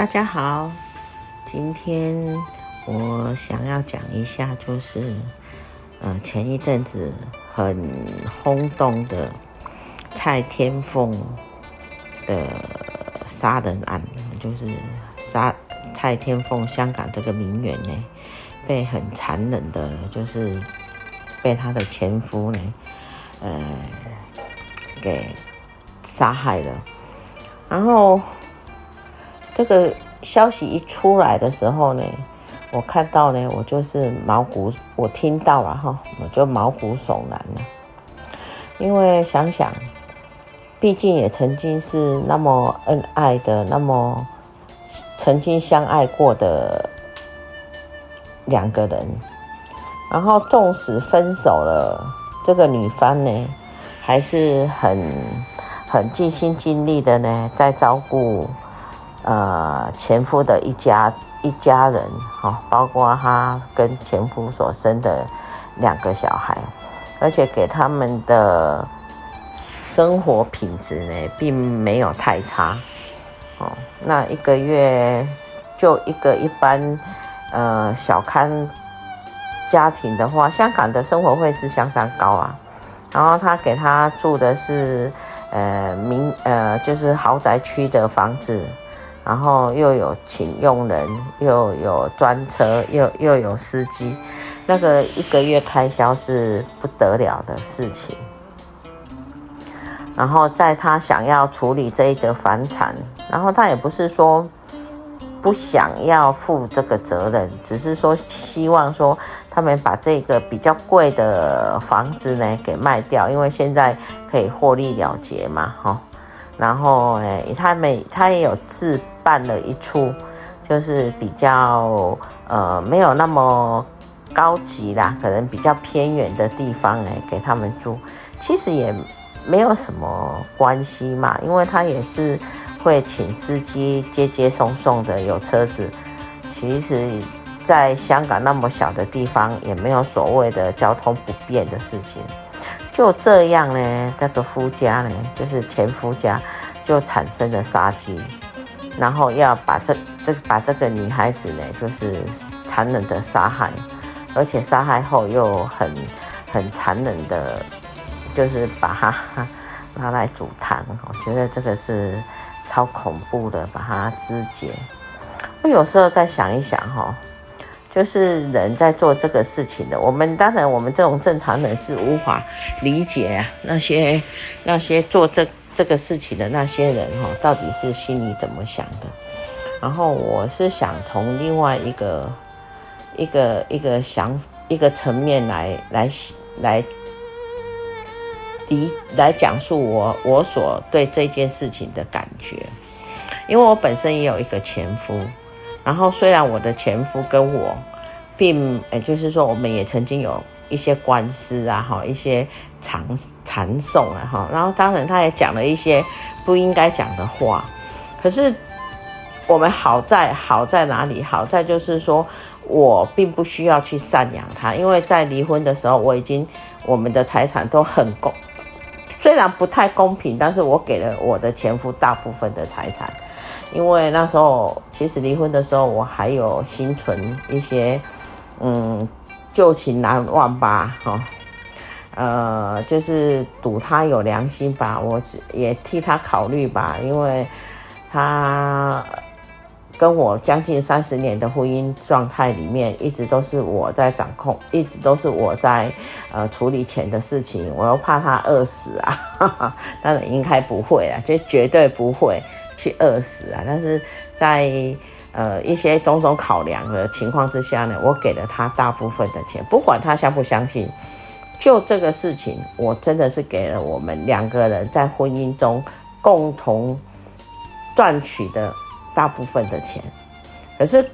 大家好，今天我想要讲一下，就是呃前一阵子很轰动的蔡天凤的杀人案，就是杀蔡天凤香港这个名媛呢，被很残忍的，就是被她的前夫呢，呃给杀害了，然后。这个消息一出来的时候呢，我看到呢，我就是毛骨，我听到了哈，我就毛骨悚然了。因为想想，毕竟也曾经是那么恩爱的，那么曾经相爱过的两个人，然后纵使分手了，这个女方呢，还是很很尽心尽力的呢，在照顾。呃，前夫的一家一家人，哈，包括他跟前夫所生的两个小孩，而且给他们的生活品质呢，并没有太差，哦，那一个月就一个一般呃小康家庭的话，香港的生活费是相当高啊，然后他给他住的是呃民呃就是豪宅区的房子。然后又有请佣人，又有专车，又又有司机，那个一个月开销是不得了的事情。然后在他想要处理这一个房产，然后他也不是说不想要负这个责任，只是说希望说他们把这个比较贵的房子呢给卖掉，因为现在可以获利了结嘛，哈。然后，哎，他们他也有自办了一处，就是比较呃没有那么高级啦，可能比较偏远的地方，哎，给他们住，其实也没有什么关系嘛，因为他也是会请司机接接送送的，有车子。其实，在香港那么小的地方，也没有所谓的交通不便的事情。就这样呢，这个夫家呢，就是前夫家，就产生了杀机，然后要把这这把这个女孩子呢，就是残忍的杀害，而且杀害后又很很残忍的，就是把她拿来煮汤。我觉得这个是超恐怖的，把它肢解。我有时候在想一想哈。就是人在做这个事情的，我们当然我们这种正常人是无法理解，那些那些做这这个事情的那些人哈，到底是心里怎么想的？然后我是想从另外一个一个一个想一个层面来来来理来讲述我我所对这件事情的感觉，因为我本身也有一个前夫。然后，虽然我的前夫跟我，并，也就是说，我们也曾经有一些官司啊，哈，一些缠缠讼啊，哈。然后，当然，他也讲了一些不应该讲的话。可是，我们好在好在哪里？好在就是说我并不需要去赡养他，因为在离婚的时候，我已经我们的财产都很公，虽然不太公平，但是我给了我的前夫大部分的财产。因为那时候，其实离婚的时候，我还有心存一些，嗯，旧情难忘吧，哈，呃，就是赌他有良心吧，我也替他考虑吧，因为他跟我将近三十年的婚姻状态里面，一直都是我在掌控，一直都是我在呃处理钱的事情，我又怕他饿死啊，哈哈，当然应该不会啊，这绝对不会。去饿死啊。但是在呃一些种种考量的情况之下呢，我给了他大部分的钱，不管他相不相信。就这个事情，我真的是给了我们两个人在婚姻中共同赚取的大部分的钱，可是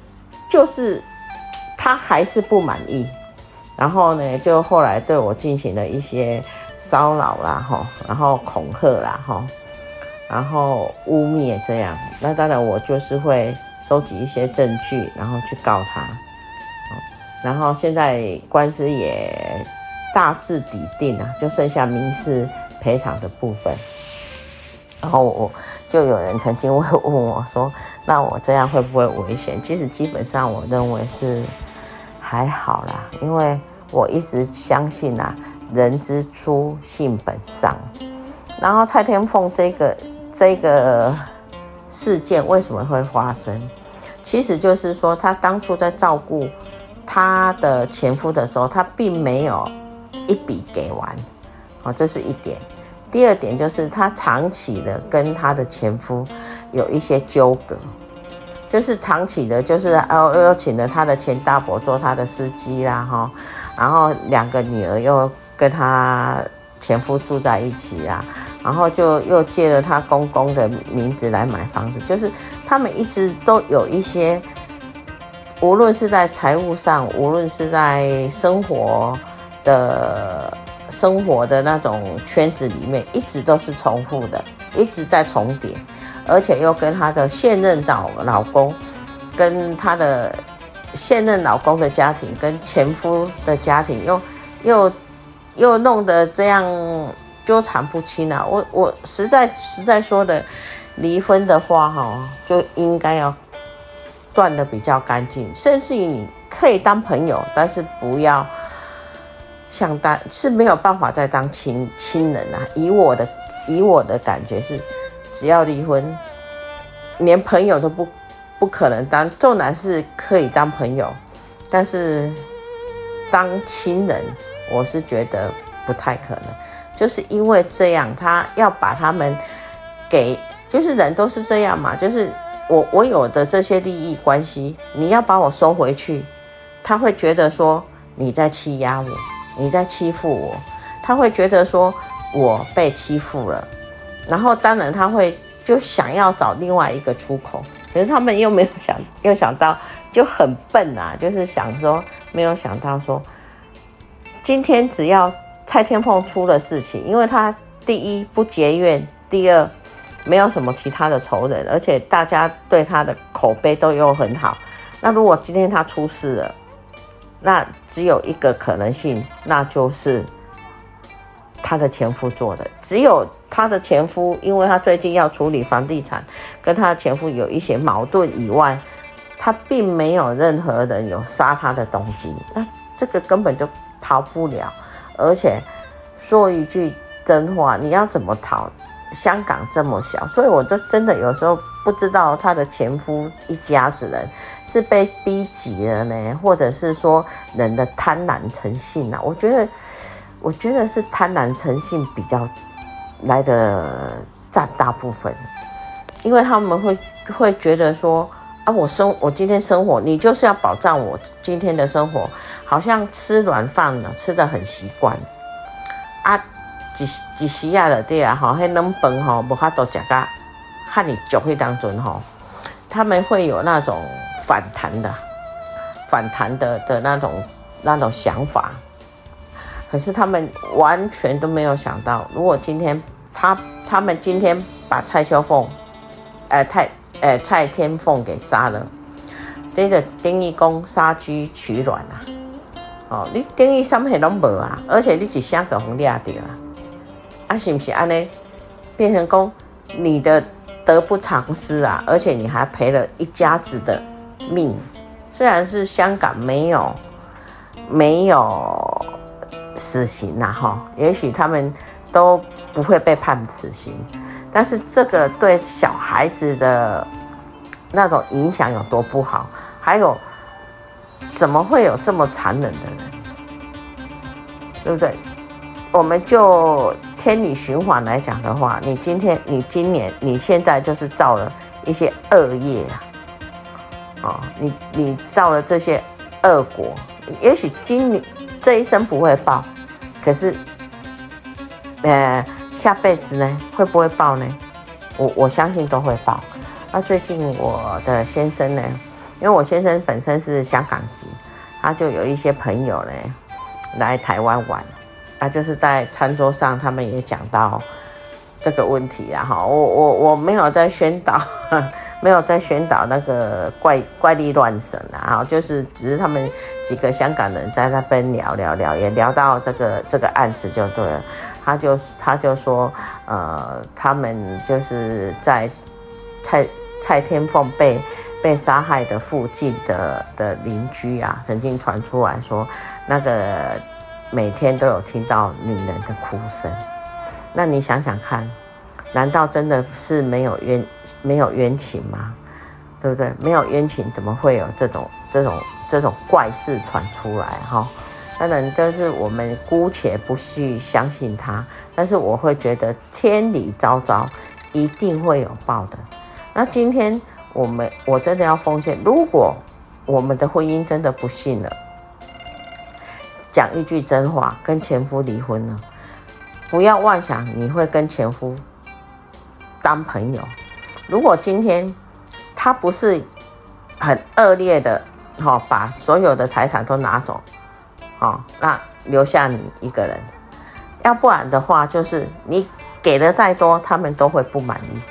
就是他还是不满意，然后呢，就后来对我进行了一些骚扰啦，哈，然后恐吓啦，哈，然后污蔑这样，那当然我就是会收集一些证据，然后去告他，然后现在官司也。大致底定了，就剩下民事赔偿的部分。然后我就有人曾经会问我说：“那我这样会不会危险？”其实基本上我认为是还好啦，因为我一直相信啊，人之初性本善。然后蔡天凤这个这个事件为什么会发生？其实就是说，她当初在照顾她的前夫的时候，她并没有。一笔给完，哦，这是一点。第二点就是她长期的跟她的前夫有一些纠葛，就是长期的，就是哦又请了她的前大伯做她的司机啦，哈，然后两个女儿又跟她前夫住在一起啊，然后就又借了她公公的名字来买房子，就是他们一直都有一些，无论是在财务上，无论是在生活。的生活的那种圈子里面，一直都是重复的，一直在重叠，而且又跟她的现任老老公，跟她的现任老公的家庭，跟前夫的家庭，又又又弄得这样纠缠不清啊！我我实在实在说的，离婚的话哈，就应该要断的比较干净，甚至于你可以当朋友，但是不要。想当是没有办法再当亲亲人啊！以我的以我的感觉是，只要离婚，连朋友都不不可能当。纵然是可以当朋友，但是当亲人，我是觉得不太可能。就是因为这样，他要把他们给，就是人都是这样嘛。就是我我有的这些利益关系，你要把我收回去，他会觉得说你在欺压我。你在欺负我，他会觉得说我被欺负了，然后当然他会就想要找另外一个出口，可是他们又没有想，又想到就很笨啊，就是想说没有想到说，今天只要蔡天凤出了事情，因为他第一不结怨，第二没有什么其他的仇人，而且大家对他的口碑都又很好，那如果今天他出事了。那只有一个可能性，那就是他的前夫做的。只有他的前夫，因为他最近要处理房地产，跟他的前夫有一些矛盾以外，他并没有任何人有杀他的动机。那这个根本就逃不了。而且说一句真话，你要怎么逃？香港这么小，所以我就真的有时候不知道他的前夫一家子人。是被逼急了呢，或者是说人的贪婪成性啊？我觉得，我觉得是贪婪成性比较来的占大部分，因为他们会会觉得说啊，我生我今天生活，你就是要保障我今天的生活，好像吃软饭了，吃的很习惯啊，几几时啊的对啊，哈，还能饭哈，无法度食噶，和你酒会当中哈，他们会有那种。反弹的，反弹的的那种那种想法，可是他们完全都没有想到，如果今天他他们今天把蔡秋凤，呃蔡呃蔡天凤给杀了，这个等于讲杀鸡取卵啊！哦，你等于什么都没啊，而且你一声就红抓掉啊，啊是不是安尼？变成讲你的得不偿失啊，而且你还赔了一家子的。命虽然是香港没有没有死刑呐，哈，也许他们都不会被判死刑，但是这个对小孩子的那种影响有多不好？还有，怎么会有这么残忍的人？对不对？我们就。天理循环来讲的话，你今天、你今年、你现在就是造了一些恶业啊，哦，你你造了这些恶果，也许今年这一生不会报，可是，呃，下辈子呢会不会报呢？我我相信都会报。那最近我的先生呢，因为我先生本身是香港籍，他就有一些朋友呢来台湾玩。啊，就是在餐桌上，他们也讲到这个问题啊，哈，我我我没有在宣导，没有在宣导那个怪怪力乱神啊，哈就是只是他们几个香港人在那边聊聊聊，也聊到这个这个案子就对了，他就他就说，呃，他们就是在蔡蔡天凤被被杀害的附近的的邻居啊，曾经传出来说那个。每天都有听到女人的哭声，那你想想看，难道真的是没有冤没有冤情吗？对不对？没有冤情，怎么会有这种这种这种怪事传出来？哈，当然，就是我们姑且不去相信他，但是我会觉得天理昭昭，一定会有报的。那今天我们我真的要奉献，如果我们的婚姻真的不幸了。讲一句真话，跟前夫离婚了，不要妄想你会跟前夫当朋友。如果今天他不是很恶劣的，哈，把所有的财产都拿走，哦，那留下你一个人。要不然的话，就是你给的再多，他们都会不满意，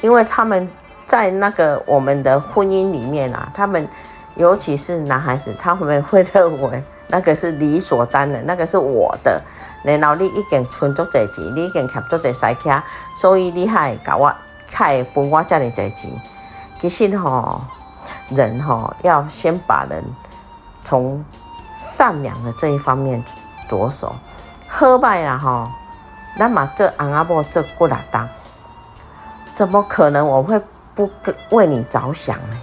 因为他们在那个我们的婚姻里面啊，他们尤其是男孩子，他们会认为。那个是理所当然，那个是我的。然后你已经存足侪钱，你已经欠足侪塞卡，所以你还搞我，还分我这么侪钱。其实吼，人吼要先把人从善良的这一方面着手。好歹啦吼，那么这阿阿伯这不拉当，怎么可能我会不为你着想呢？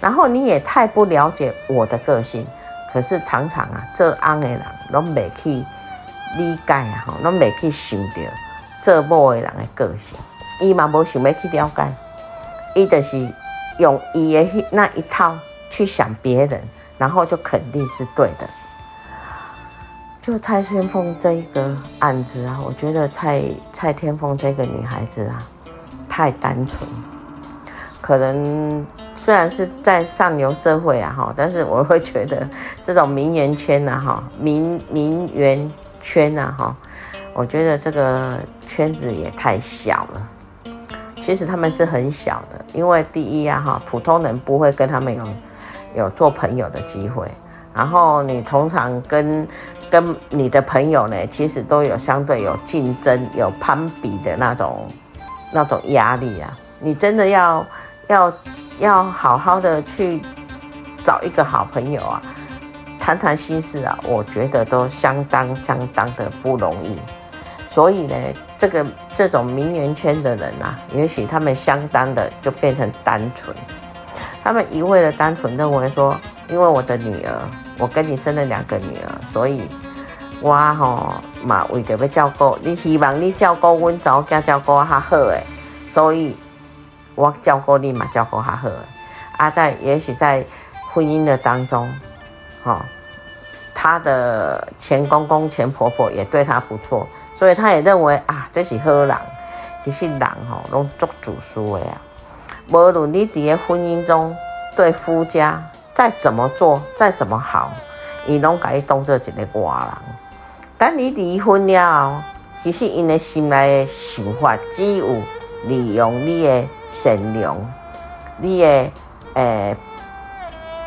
然后你也太不了解我的个性。可是常常啊，做翁的人拢未去理解啊，吼，拢未去想着做某的人的个性，伊嘛无想要去了解，伊就是用伊的那一套去想别人，然后就肯定是对的。就蔡天凤这一个案子啊，我觉得蔡蔡天凤这个女孩子啊，太单纯，可能。虽然是在上流社会啊，哈，但是我会觉得这种名媛圈呐，哈，名名媛圈呐，哈，我觉得这个圈子也太小了。其实他们是很小的，因为第一啊，哈，普通人不会跟他们有有做朋友的机会。然后你通常跟跟你的朋友呢，其实都有相对有竞争、有攀比的那种那种压力啊。你真的要要。要好好的去找一个好朋友啊，谈谈心事啊，我觉得都相当相当的不容易。所以呢，这个这种名媛圈的人啊，也许他们相当的就变成单纯，他们一味的单纯认为说，因为我的女儿，我跟你生了两个女儿，所以我吼嘛为着要照顾你，希望你照顾阮查某囝照顾较好诶，所以。我照顾你嘛，照顾他好。啊，在也许在婚姻的当中，哈，他的前公公、前婆婆也对他不错，所以他也认为啊，这是好人。其实人吼，拢做主书的呀。无论你伫个婚姻中对夫家再怎么做，再怎么好，伊拢甲你当做一个外人。等你离婚了后，其实因的心内的想法只有利用你的。善良，你的诶、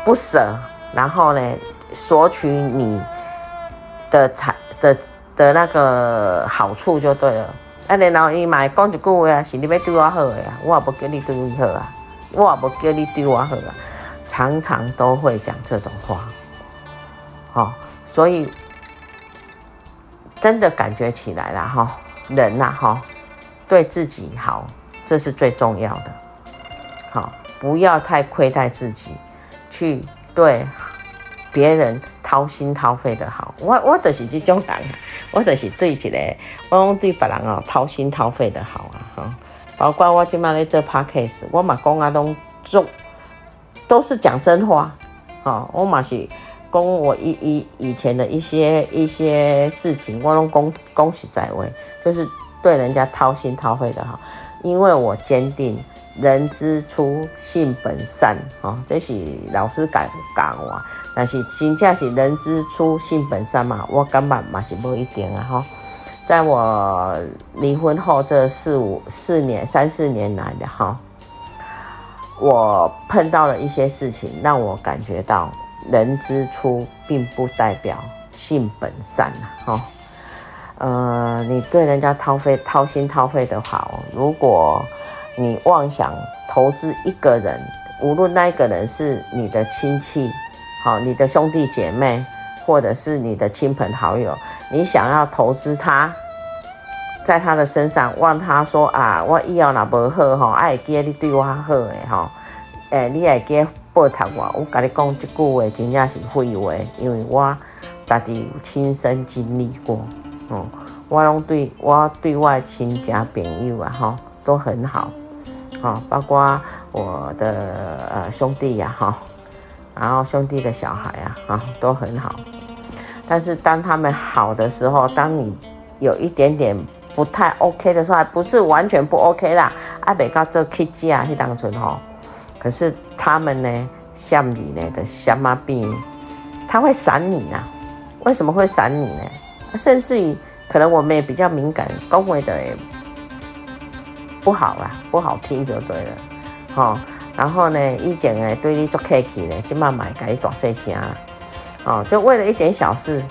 不舍，然后呢，索取你的财的的那个好处就对了。啊，然后伊嘛会讲一句话啊，是你要对我好的呀，我也不叫你对我好啊，我也不叫你对我好啊，常常都会讲这种话。好、哦，所以真的感觉起来了哈，人呐哈，对自己好。这是最重要的，好，不要太亏待自己，去对别人掏心掏肺的好。我我就是这种人，我就是对一个，我讲对别人哦掏心掏肺的好啊哈。包括我今麦咧做 podcast，我嘛讲啊拢做，都是讲真话。哈，我嘛是讲我以以以前的一些一些事情，我拢恭恭喜在位，就是对人家掏心掏肺的好，因为我坚定。人之初，性本善，哦，这是老师讲讲话，但是真正是人之初，性本善嘛？我感觉嘛是不一定啊，哈。在我离婚后这四五四年三四年来的哈，我碰到了一些事情，让我感觉到人之初并不代表性本善啊，哈。呃，你对人家掏肺掏心掏肺的好，如果。你妄想投资一个人，无论那一个人是你的亲戚，好，你的兄弟姐妹，或者是你的亲朋好友，你想要投资他，在他的身上，望他说啊，我以后若无好吼，爱记你对我好诶吼，诶，你会记报答我，我跟你讲这句话真正是废话，因为我家己有亲身经历过，嗯，我拢对我对外亲家朋友啊，哈，都很好。哈，包括我的呃兄弟呀，哈，然后兄弟的小孩啊，啊，都很好。但是当他们好的时候，当你有一点点不太 OK 的时候，还不是完全不 OK 啦。阿北告做 K G 啊，去当中哈。可是他们呢，像你呢的什么病，他会闪你啊？为什么会闪你呢？甚至于可能我们也比较敏感，恭维的也。不好啦，不好听就对了，哦，然后呢，以前呢对你做客气呢，就慢慢改大声声，哦，就为了一点小事，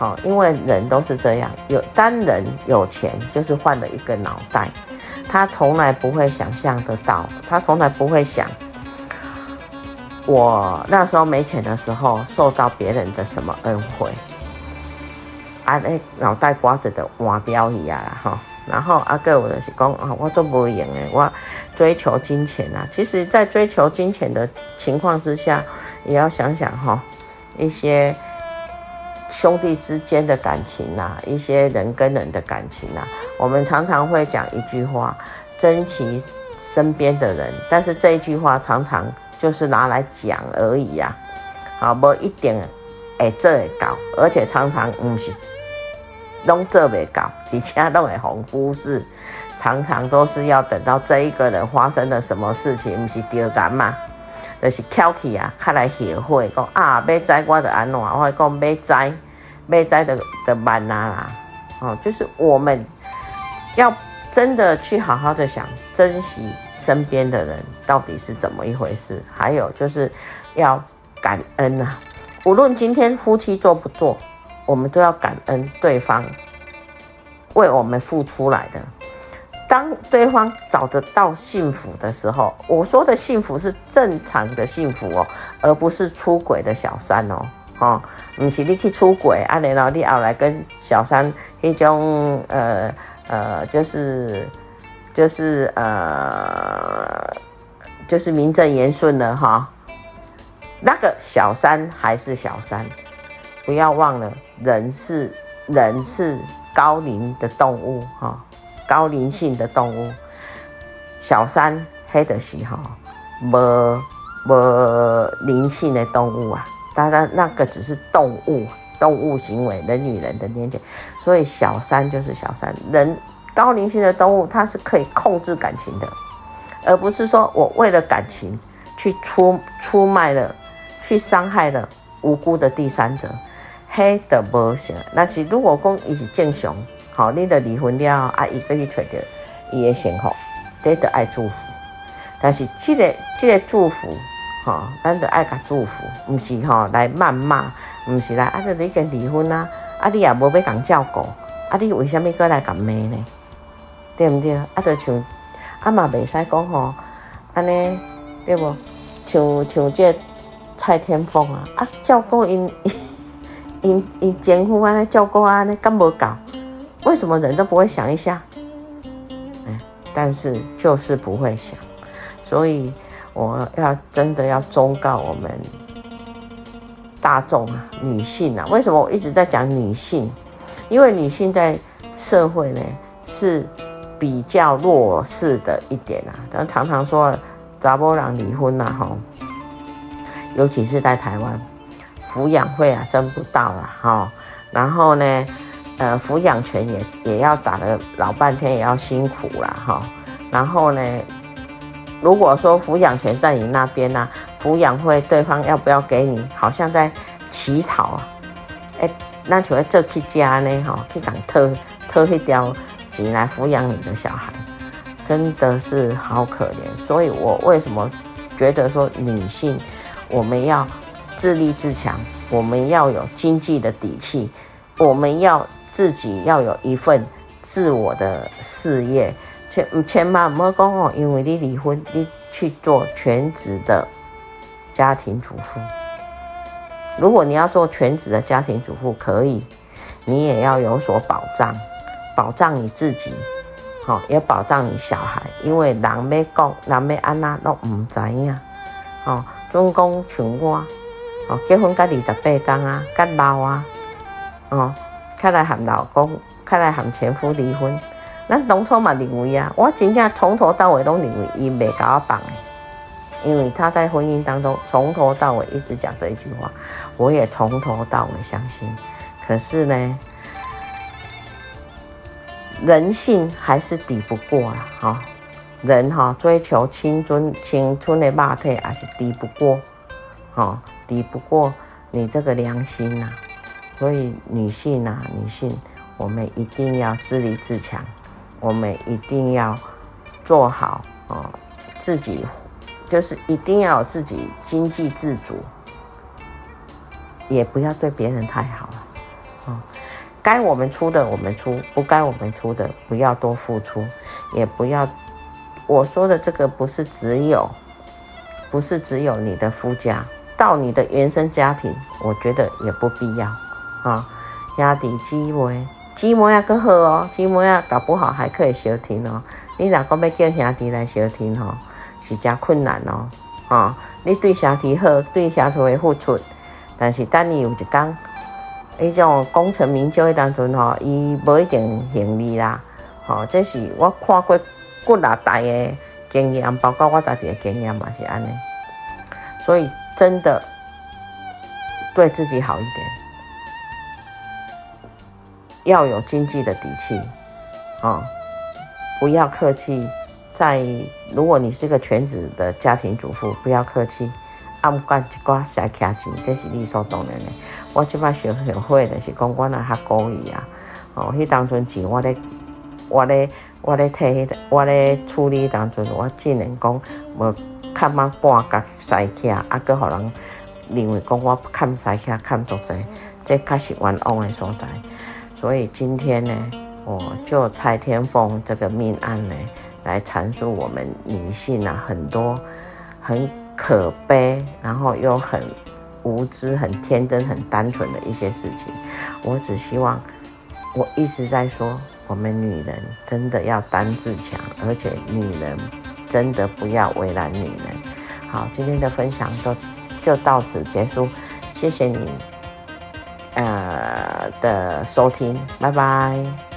哦，因为人都是这样，有单人有钱，就是换了一个脑袋，他从来不会想象得到，他从来不会想，我那时候没钱的时候受到别人的什么恩惠，啊，那脑袋瓜子的换标一样哈。然后阿哥，我就是讲啊，我做不赢诶，我追求金钱啊。其实，在追求金钱的情况之下，也要想想哈，一些兄弟之间的感情呐，一些人跟人的感情呐。我们常常会讲一句话：珍惜身边的人。但是这一句话常常就是拿来讲而已呀，啊，不一点哎，做会搞，而且常常不是。拢做未到，而且拢会红忽视，常常都是要等到这一个人发生了什么事情，不是丢干嘛，就是翘起啊，开来协会讲啊，要栽我的安怎，我会讲要栽，要栽的的慢啊啦，哦，就是我们要真的去好好的想，珍惜身边的人到底是怎么一回事，还有就是要感恩啊，无论今天夫妻做不做。我们都要感恩对方为我们付出来的。当对方找得到幸福的时候，我说的幸福是正常的幸福哦，而不是出轨的小三哦。哦，不是你去出轨，啊，然后你后来跟小三一种呃呃，就是就是呃，就是名正言顺的哈、那个小三还是小三。不要忘了，人是人是高灵的动物哈，高灵性的动物。小三黑的时候，没没灵性的动物啊，当然那个只是动物，动物行为，人与人的连接。所以小三就是小三，人高灵性的动物，它是可以控制感情的，而不是说我为了感情去出出卖了，去伤害了无辜的第三者。黑的无行，但是如果讲伊是正常，好，你的离婚了，啊，伊给你找着伊的幸福，这得爱祝福。但是这个这个祝福，哈，咱得爱甲祝福，不是哈来谩骂，不是来啊，你已经离婚啦，啊，你也无要共照顾，啊，你为什么过来共骂呢？对不对？啊，就像啊嘛，袂使讲吼，安尼对不？像像这蔡天凤啊，啊，照顾因。因因前夫安尼照顾安尼干无搞，为什么人都不会想一下？哎，但是就是不会想，所以我要真的要忠告我们大众啊，女性啊，为什么我一直在讲女性？因为女性在社会呢是比较弱势的一点啊。咱常常说查某人离婚呐，哈，尤其是在台湾，抚养费啊挣不到了哈。然后呢，呃，抚养权也也要打了老半天，也要辛苦了哈。然后呢，如果说抚养权在你那边呢、抚养费对方要不要给你？好像在乞讨啊！哎，那就会这去家呢，哈，去讲偷偷一条钱来抚养你的小孩，真的是好可怜。所以我为什么觉得说女性我们要自立自强，我们要有经济的底气，我们要自己要有一份自我的事业。千千万不要讲哦，因为你离婚，你去做全职的家庭主妇。如果你要做全职的家庭主妇，可以，你也要有所保障，保障你自己，好，也保障你小孩。因为人要讲，人要安那都唔知呀，哦，总共像我，哦，结婚才二十八天啊，甲老啊，哦，开来和老公，开来和前夫离婚。咱当初嘛认为啊，我真正从头到尾都认为伊袂甲我放，因为他在婚姻当中从头到尾一直讲这一句话，我也从头到尾相信。可是呢，人性还是抵不过啊，哈，人哈追求青春青春的肉体还是抵不过，哈，抵不过你这个良心呐。所以女性呐，女性，我们一定要自立自强。我们一定要做好哦，自己就是一定要自己经济自主，也不要对别人太好了哦。该我们出的我们出，不该我们出的不要多付出，也不要。我说的这个不是只有，不是只有你的夫家，到你的原生家庭，我觉得也不必要啊。压底机会。姊妹啊，更好哦！姊妹啊，搞不好还可以相听哦。你若讲要叫兄弟来相听吼，是真困难哦。啊，你对兄弟好，对兄弟会付出，但是等你有一天，迄种功成名就的当中吼，伊无一定幸利啦。吼，这是我看过几大代的经验，包括我家己的经验嘛，是安尼。所以真的对自己好一点。要有经济的底气，啊、哦，不要客气。在如果你是个全职的家庭主妇，不要客气，按干一寡小客气，这是理所当然的。我即摆学学会的是讲我那较故意啊，哦，迄当阵钱我咧，我咧，我咧替迄个，我咧处理当中，我尽量讲无看嘛半角塞客，啊，搁互人认为讲我看塞客看足济，这较是冤枉的所在。所以今天呢，我就蔡天凤这个命案呢，来阐述我们女性啊很多很可悲，然后又很无知、很天真、很单纯的一些事情。我只希望，我一直在说，我们女人真的要当自强，而且女人真的不要为难女人。好，今天的分享就就到此结束，谢谢你。呃的收听，拜拜。